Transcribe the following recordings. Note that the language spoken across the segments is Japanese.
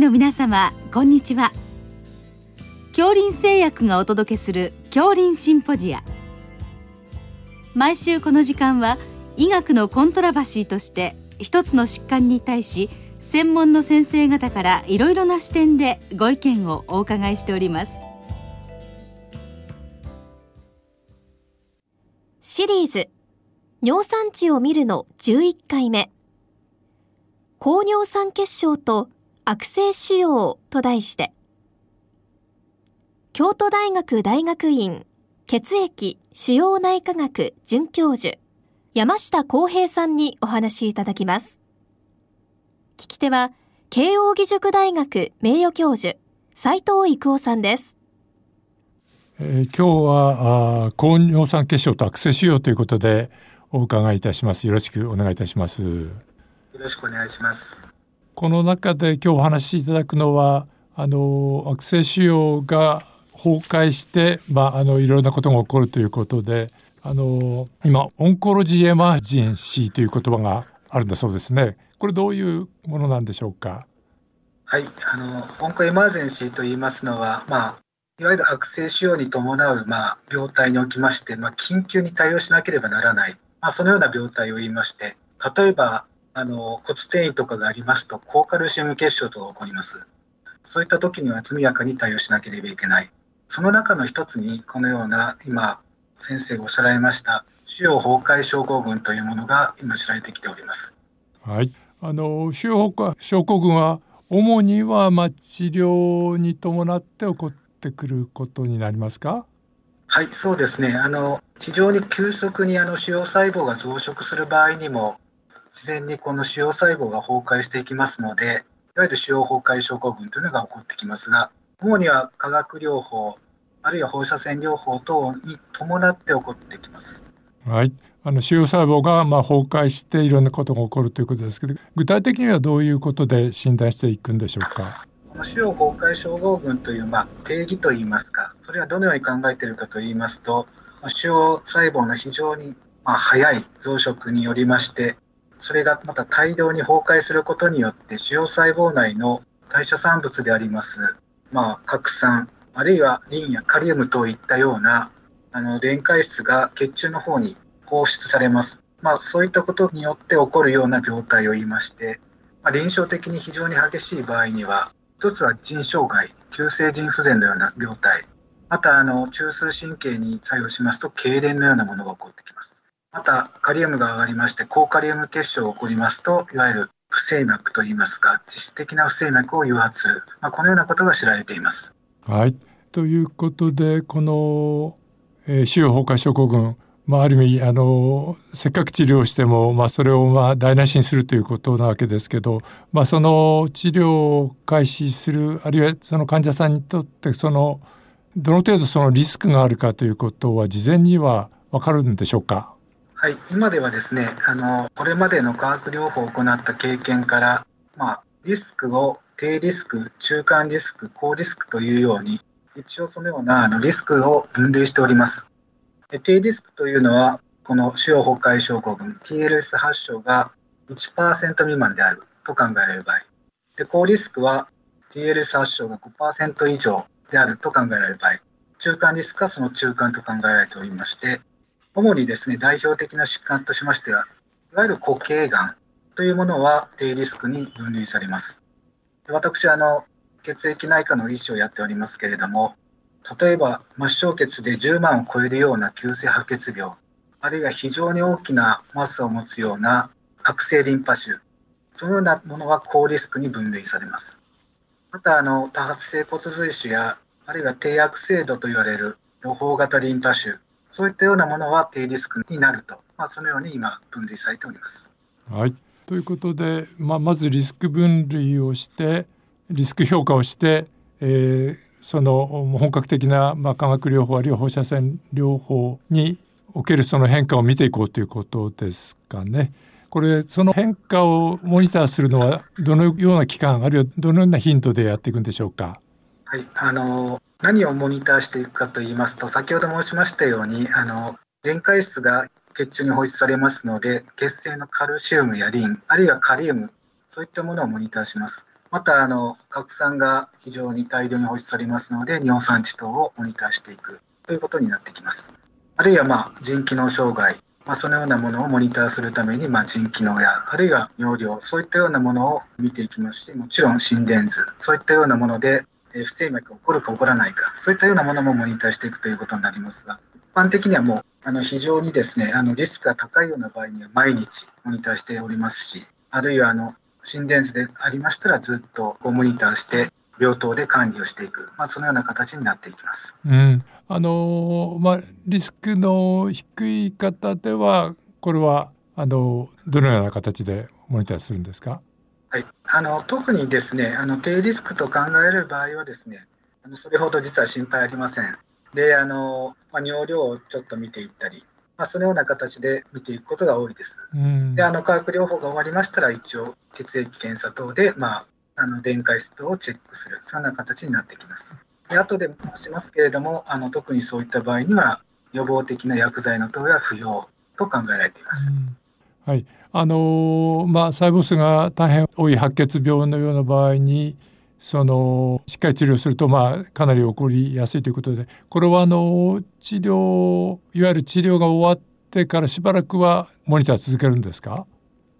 の皆様こんにちは。恐林製薬がお届けする恐林シンポジア。毎週この時間は医学のコントラバシーとして一つの疾患に対し専門の先生方からいろいろな視点でご意見をお伺いしております。シリーズ尿酸値を見るの11回目。高尿酸血症と悪性腫瘍と題して。京都大学大学院血液腫瘍内科学准教授山下康平さんにお話しいただきます。聞き手は慶應義塾大学名誉教授斉藤育夫さんです。えー、今日はあ高尿酸血症と悪性腫瘍ということでお伺いいたします。よろしくお願いいたします。よろしくお願いしますこの中で今日お話しいただくのはあの悪性腫瘍が崩壊して、まあ、あのいろいろなことが起こるということであの今オンコロジーエマージェンシーという言葉があるんだそうですね。これどういうものなんでしょうか？はい、あのオンコエマージェンシーと言いますのは、まあ、いわゆる悪性腫瘍に伴う、まあ、病態におきまして、まあ、緊急に対応しなければならない、まあ、そのような病態を言いまして、例えばあの骨転移とかがありますと、高カルシウム血症とか起こります。そういった時には速やかに対応しなければいけない。その中の一つに、このような今、先生がおっしゃられました腫瘍崩壊症候群というものが今知られてきております。はい、あの腫瘍崩壊症候群は主にはま治療に伴って起こってくることになりますか？はい、そうですね。あの非常に急速にあの腫瘍細胞が増殖する場合にも自然にこの腫瘍細胞が崩壊していきますので、いわゆる腫瘍崩壊症候群というのが起こってきますが、主には化学療法、あるいは放射線療法等に伴って起こってきます。はい、あの腫瘍細胞がまあ崩壊していろんなことが起こるということですけど、具体的にはどういうことで診断していくんでしょうか？腫瘍崩壊症候群というまあ定義といいますか、それはどのように考えているかといいますと、腫瘍細胞の非常にまあ早い増殖によりまして、それがまた大量に崩壊することによって腫瘍細胞内の代謝産物であります、まあ、核酸あるいはリンやカリウムといったようなあの電解質が血中の方に放出されます。まあ、そういったことによって起こるような病態を言いまして、まあ、臨床的に非常に激しい場合には、一つは腎障害、急性腎不全のような病態、またあの中枢神経に作用しますと、痙攣のようなものが起こってきます。また、カリウムが上がりまして、高カリウム結晶が起こりますと、いわゆる不整脈といいますか、実質的な不整脈を誘発する、まあ、このようなことが知られています。はい。ということで、この、えー、腫瘍崩壊症候群、まあ、ある意味あのせっかく治療しても、まあ、それをまあ台無しにするということなわけですけど、まあ、その治療を開始するあるいはその患者さんにとってそのどの程度そのリスクがあるかということは事前には分かるんでしょうか？はい、今ではですねあのこれまでの化学療法を行った経験から、まあ、リスクを低リスク中間リスク高リスクというように一応そのようなあのリスクを分類しております。低リスクというのは、この腫瘍崩壊症候群、TLS 発症が1%未満であると考えられる場合。で高リスクは TLS 発症が5%以上であると考えられる場合。中間リスクはその中間と考えられておりまして、主にですね、代表的な疾患としましては、いわゆる固形がんというものは低リスクに分類されます。で私あの、血液内科の医師をやっておりますけれども、例えば末梢血で10万を超えるような急性白血病、あるいは非常に大きなマスを持つような悪性リンパ腫、そのようなものは高リスクに分類されます。また、あの、多発性骨髄腫や、あるいは低悪性度と言われる予報型リンパ腫、そういったようなものは低リスクになると、まあ、そのように今分類されております。はい。ということで、まあ、まずリスク分類をして、リスク評価をして、えー、その本格的な、まあ、化学療法あるいは放射線療法におけるその変化を見ていこうということですかね。これその変化をモニターするのはどのような期間あるいはどのような頻度でやっていくんでしょうか？はい、あの何をモニターしていくかといいますと先ほど申しましたようにあの電解質が血中に放出されますので血清のカルシウムやリンあるいはカリウムそういったものをモニターします。また、あの、核酸が非常に大量に放出されますので、尿酸値等をモニターしていくということになってきます。あるいは、まあ、腎機能障害、まあ、そのようなものをモニターするために、まあ、腎機能や、あるいは尿量、そういったようなものを見ていきますし、もちろん心電図、そういったようなもので、不整脈が起こるか起こらないか、そういったようなものもモニターしていくということになりますが、一般的にはもう、あの非常にですね、あのリスクが高いような場合には毎日モニターしておりますし、あるいはあの心電図でありましたらずっとモニターして病棟で管理をしていく、まあ、そのような形になっていきます。うん、あのまあ、リスクの低い方ではこれはあのどのような形でモニターするんですか？はい、あの特にですねあの低リスクと考える場合はですねあのそれほど実は心配ありません。であの、まあ、尿量をちょっと見ていったり、まあ、そのような形で見ていくことが多いです。であの化学療法が終わりましたら一応血液検査等で、まあ、あの電解質をチェックするそんな形になってきます。で後で申しますけれどもあの特にそういった場合には予防的な薬剤の投与は不要と考えられています。はいあのまあ、細胞数が大変多い白血病のような場合にそのしっかり治療すると、まあ、かなり起こりやすいということでこれはあの治療いわゆる治療が終わってからしばらくはモニター続けるんですか？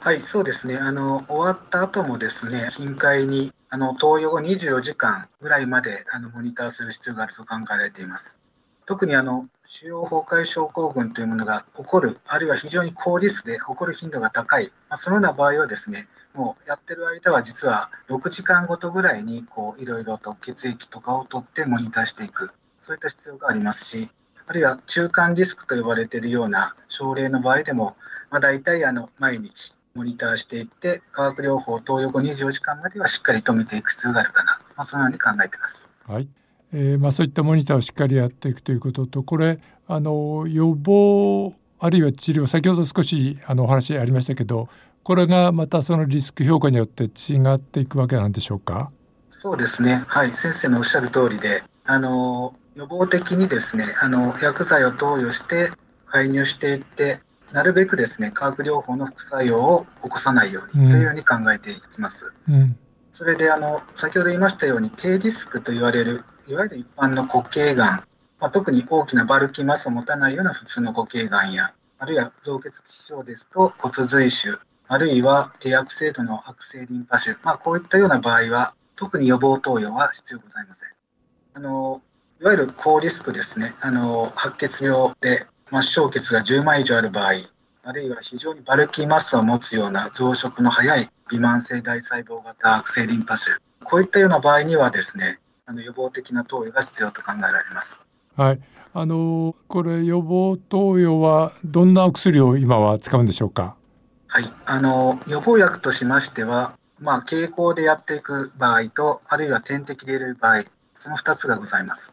はいそうですねあの終わった後もですね頻回にあの投与後24時間ぐらいまであのモニターする必要があると考えられています。特にあの腫瘍崩壊症候群というものが起こる、あるいは非常に高リスクで起こる頻度が高い、まあ、そのような場合はですね、もうやってる間は実は6時間ごとぐらいにこういろいろと血液とかを取ってモニターしていく、そういった必要がありますし、あるいは中間リスクと呼ばれているような症例の場合でも、まあ、大体あの毎日モニターしていって、化学療法投与後24時間まではしっかりと見ていく必要があるかな、まあ、そのように考えています。はい。えーまあ、そういったモニターをしっかりやっていくということとこれあの予防あるいは治療先ほど少しあのお話ありましたけどこれがまたそのリスク評価によって違っていくわけなんでしょうか？そうですね。はい。先生のおっしゃる通りであの予防的にですねあの薬剤を投与して介入していってなるべくですね化学療法の副作用を起こさないようにというように考えていきます。うん、それであの先ほど言いましたように低リスクと言われるいわゆる一般の固形がん、まあ、特に大きなバルキマスを持たないような普通の固形がんや、あるいは造血気症ですと骨髄腫、あるいは低悪性度の悪性リンパ腫、まあ、こういったような場合は、特に予防投与は必要ございません。あのいわゆる高リスクですね、あの白血病で末梢血が10枚以上ある場合、あるいは非常にバルキーマスを持つような増殖の早い微慢性大細胞型悪性リンパ腫、こういったような場合にはですね、あの予防的な投与が必要と考えられます。はい、あのこれ予防投与はどんなお薬を今は使うんでしょうか？はい、あの予防薬としましては、まあ経口でやっていく場合と、あるいは点滴で入れる場合、その2つがございます。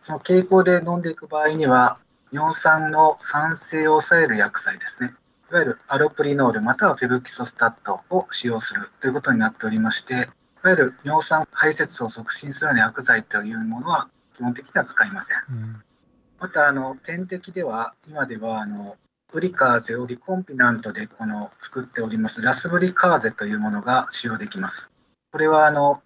その経口で飲んでいく場合には、尿酸の酸性を抑える薬剤ですね。いわゆるアロプリノールまたはフェブキソスタットを使用するということになっておりまして、いわゆる尿酸排泄を促進するような薬剤というものは基本的には使いません。うん、またあの点滴では今ではあのウリカーゼをリコンビナントでこの作っておりますラスブリカーゼというものが使用できます。これはあの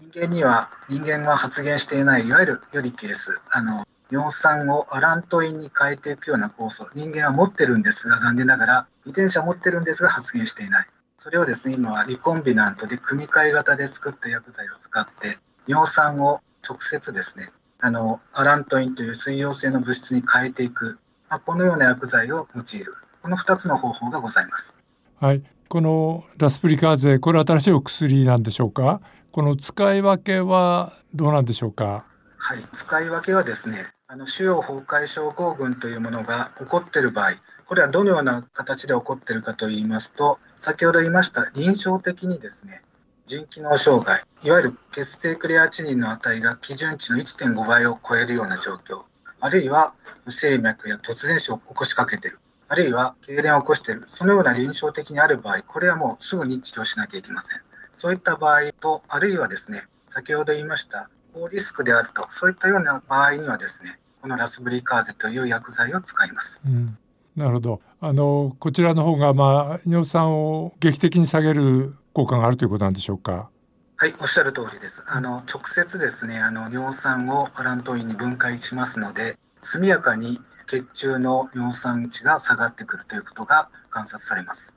人間には人間は発現していないいわゆるユリケースあの尿酸をアラントインに変えていくような酵素人間は持ってるんですが残念ながら遺伝子は持ってるんですが発現していないそれをですね、今はリコンビナントで組み換え型で作った薬剤を使って、尿酸を直接ですね、あの、アラントインという水溶性の物質に変えていく、まあ、このような薬剤を用いる。この2つの方法がございます。はい。このラスプリカーゼ、これ新しいお薬なんでしょうか？この使い分けはどうなんでしょうか？はい。使い分けはですね、あの、腫瘍崩壊症候群というものが起こっている場合、これはどのような形で起こっているかといいますと、先ほど言いました臨床的にですね、腎機能障害、いわゆる血清クレアチニンの値が基準値の1.5倍を超えるような状況、あるいは不整脈や突然死を起こしかけている、あるいは痙攣を起こしている、そのような臨床的にある場合、これはもうすぐに治療しなきゃいけません。そういった場合と、あるいはですね、先ほど言いました高リスクであると、そういったような場合にはですね、このラスブリーカーゼという薬剤を使います。うんなるほどあのこちらの方が、まあ、尿酸を劇的に下げる効果があるということなんでしょうか？はい、おっしゃる通りです。あの直接ですね、あの尿酸をアラントインに分解しますので、速やかに血中の尿酸値が下がってくるということが観察されます。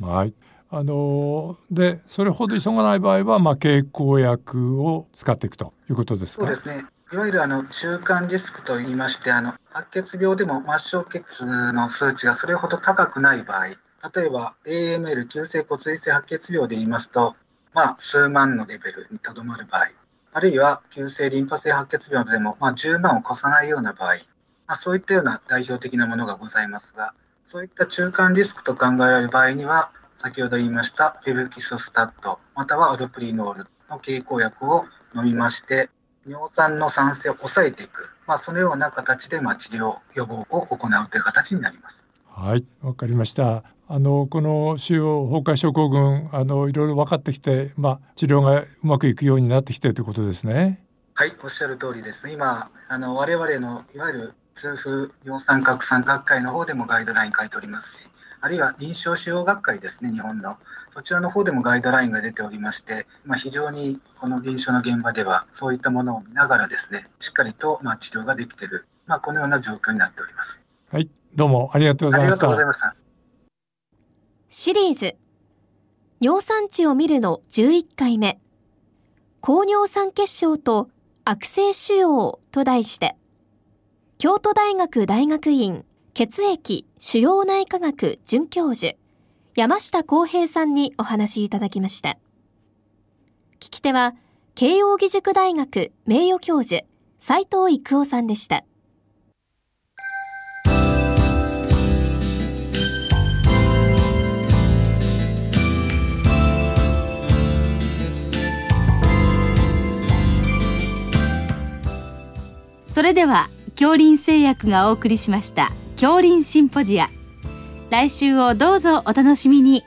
はい。あのでそれほど急がない場合は、まあ、経口薬を使っていくということですか？そうですねいわゆるあの中間リスクといいましてあの白血病でも末梢血の数値がそれほど高くない場合例えば AML 急性骨髄性白血病で言いますと、まあ、数万のレベルにとどまる場合あるいは急性リンパ性白血病でも、まあ、10万を超さないような場合、まあ、そういったような代表的なものがございますがそういった中間リスクと考えられる場合には先ほど言いましたフェブキソスタットまたはアドプリノールの経口薬を飲みまして尿酸の酸性を抑えていく、まあ、そのような形でまあ治療予防を行うという形になります。はいわかりましたあのこの腫瘍崩壊症候群あのいろいろ分かってきて、まあ、治療がうまくいくようになってきてということですね。はいおっしゃる通りです。今あの我々のいわゆる痛風尿酸核酸学会の方でもガイドライン書いておりますしあるいは臨床腫瘍学会ですね日本の。そちらの方でもガイドラインが出ておりまして、まあ、非常にこの臨床の現場ではそういったものを見ながらですねしっかりとまあ治療ができている、まあ、このような状況になっております。はいどうもありがとうございました。シリーズ。尿酸値を見るの11回目。高尿酸血症と悪性腫瘍と題して京都大学大学院血液腫瘍内科学准教授山下康平さんにお話いただきました。聞き手は、慶應義塾大学名誉教授、斉藤育夫さんでした。それでは、恐林製薬がお送りしました、恐林シンポジア。来週をどうぞお楽しみに。